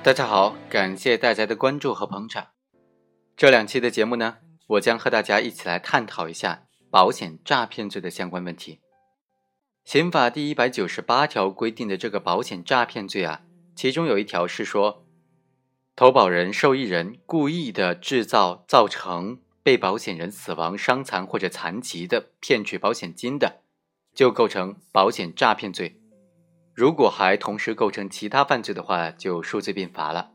大家好，感谢大家的关注和捧场。这两期的节目呢，我将和大家一起来探讨一下保险诈骗罪的相关问题。刑法第一百九十八条规定的这个保险诈骗罪啊，其中有一条是说，投保人、受益人故意的制造、造成被保险人死亡、伤残或者残疾的，骗取保险金的，就构成保险诈骗罪。如果还同时构成其他犯罪的话，就数罪并罚了。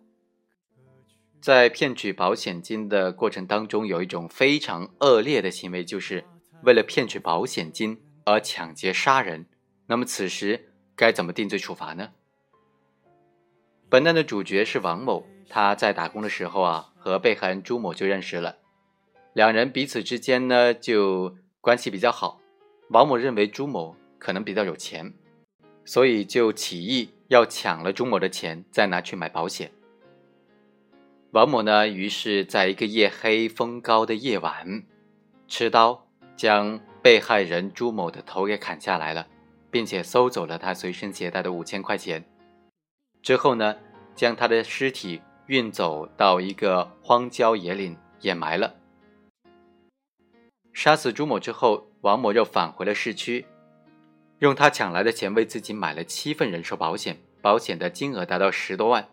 在骗取保险金的过程当中，有一种非常恶劣的行为，就是为了骗取保险金而抢劫杀人。那么此时该怎么定罪处罚呢？本案的主角是王某，他在打工的时候啊，和被害人朱某就认识了，两人彼此之间呢就关系比较好。王某认为朱某可能比较有钱。所以就起意要抢了朱某的钱，再拿去买保险。王某呢，于是在一个夜黑风高的夜晚，持刀将被害人朱某的头给砍下来了，并且搜走了他随身携带的五千块钱。之后呢，将他的尸体运走到一个荒郊野岭掩埋了。杀死朱某之后，王某又返回了市区。用他抢来的钱为自己买了七份人寿保险，保险的金额达到十多万。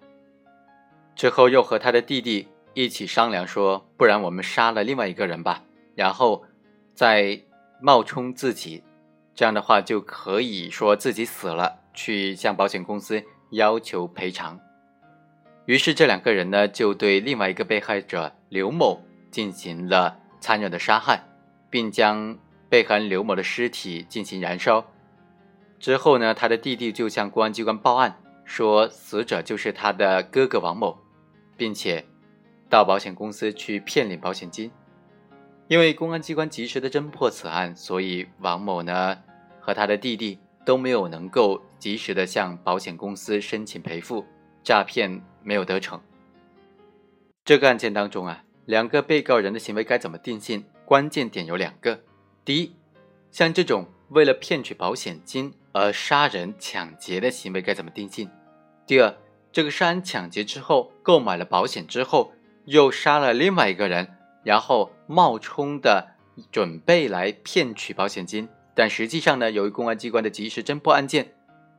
之后又和他的弟弟一起商量说：“不然我们杀了另外一个人吧，然后再冒充自己，这样的话就可以说自己死了，去向保险公司要求赔偿。”于是这两个人呢，就对另外一个被害者刘某进行了残忍的杀害，并将被害人刘某的尸体进行燃烧。之后呢，他的弟弟就向公安机关报案，说死者就是他的哥哥王某，并且到保险公司去骗领保险金。因为公安机关及时的侦破此案，所以王某呢和他的弟弟都没有能够及时的向保险公司申请赔付，诈骗没有得逞。这个案件当中啊，两个被告人的行为该怎么定性？关键点有两个：第一，像这种为了骗取保险金。而杀人抢劫的行为该怎么定性？第二，这个杀人抢劫之后购买了保险之后，又杀了另外一个人，然后冒充的准备来骗取保险金，但实际上呢，由于公安机关的及时侦破案件，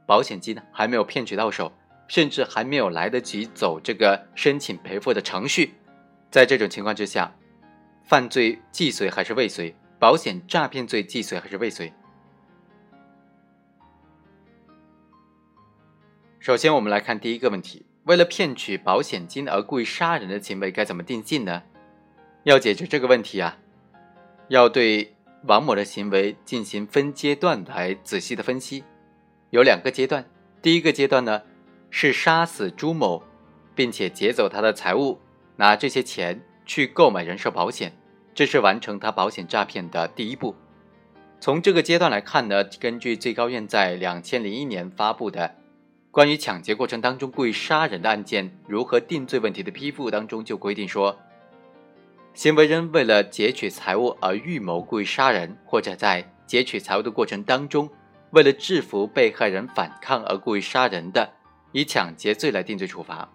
保险金还没有骗取到手，甚至还没有来得及走这个申请赔付的程序，在这种情况之下，犯罪既遂还是未遂？保险诈骗罪既遂还是未遂？首先，我们来看第一个问题：为了骗取保险金而故意杀人的行为该怎么定性呢？要解决这个问题啊，要对王某的行为进行分阶段来仔细的分析。有两个阶段，第一个阶段呢是杀死朱某，并且劫走他的财物，拿这些钱去购买人寿保险，这是完成他保险诈骗的第一步。从这个阶段来看呢，根据最高院在两千零一年发布的。关于抢劫过程当中故意杀人的案件如何定罪问题的批复当中就规定说，行为人为了劫取财物而预谋故意杀人，或者在劫取财物的过程当中为了制服被害人反抗而故意杀人的，以抢劫罪来定罪处罚；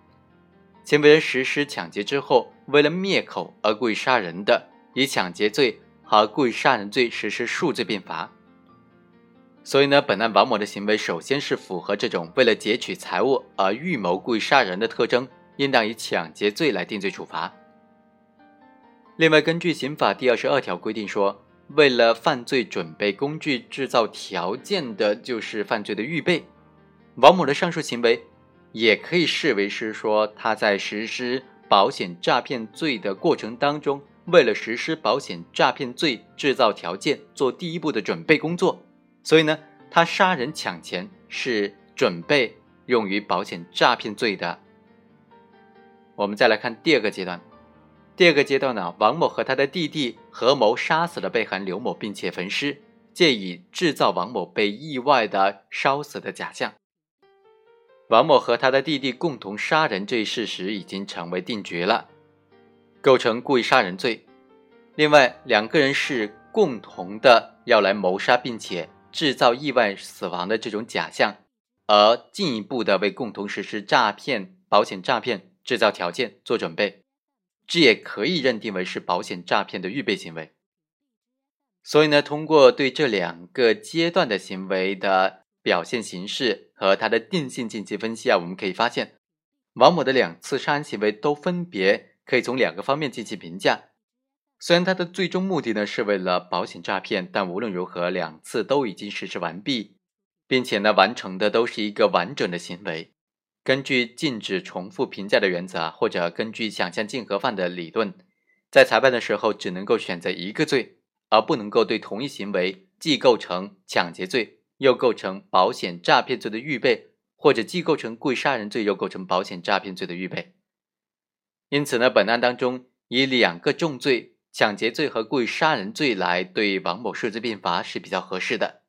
行为人实施抢劫之后为了灭口而故意杀人的，以抢劫罪和故意杀人罪实施数罪并罚。所以呢，本案王某的行为首先是符合这种为了劫取财物而预谋故意杀人的特征，应当以抢劫罪来定罪处罚。另外，根据刑法第二十二条规定说，为了犯罪准备工具、制造条件的，就是犯罪的预备。王某的上述行为，也可以视为是说他在实施保险诈骗罪的过程当中，为了实施保险诈骗罪制造条件，做第一步的准备工作。所以呢，他杀人抢钱是准备用于保险诈骗罪的。我们再来看第二个阶段，第二个阶段呢，王某和他的弟弟合谋杀死了被害人刘某，并且焚尸，借以制造王某被意外的烧死的假象。王某和他的弟弟共同杀人这一事实已经成为定局了。构成故意杀人罪。另外，两个人是共同的要来谋杀，并且制造意外死亡的这种假象，而进一步的为共同实施诈骗、保险诈骗制造条件、做准备，这也可以认定为是保险诈骗的预备行为。所以呢，通过对这两个阶段的行为的表现形式和它的定性进行分析啊，我们可以发现，王某的两次杀人行为都分别可以从两个方面进行评价。虽然他的最终目的呢是为了保险诈骗，但无论如何，两次都已经实施完毕，并且呢完成的都是一个完整的行为。根据禁止重复评价的原则，或者根据想象竞合犯的理论，在裁判的时候只能够选择一个罪，而不能够对同一行为既构成抢劫罪，又构成保险诈骗罪的预备，或者既构成故意杀人罪，又构成保险诈骗罪的预备。因此呢，本案当中以两个重罪。抢劫罪和故意杀人罪来对王某数罪并罚是比较合适的。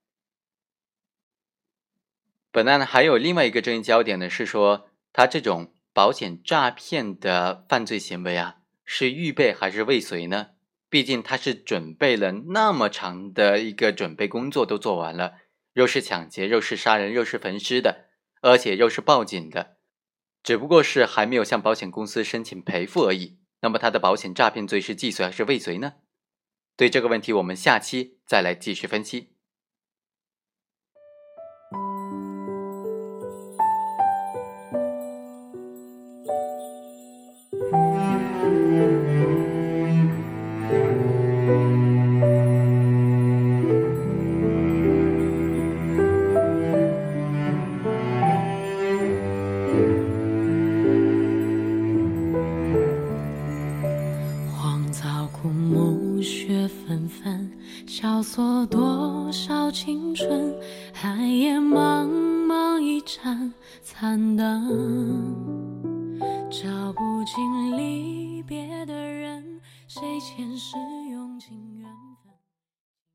本案呢还有另外一个争议焦点呢，是说他这种保险诈骗的犯罪行为啊，是预备还是未遂呢？毕竟他是准备了那么长的一个准备工作都做完了，又是抢劫，又是杀人，又是焚尸的，而且又是报警的，只不过是还没有向保险公司申请赔付而已。那么他的保险诈骗罪是既遂还是未遂呢？对这个问题，我们下期再来继续分析。青春寒夜茫茫一盏残灯照不尽离别的人谁前世用尽缘？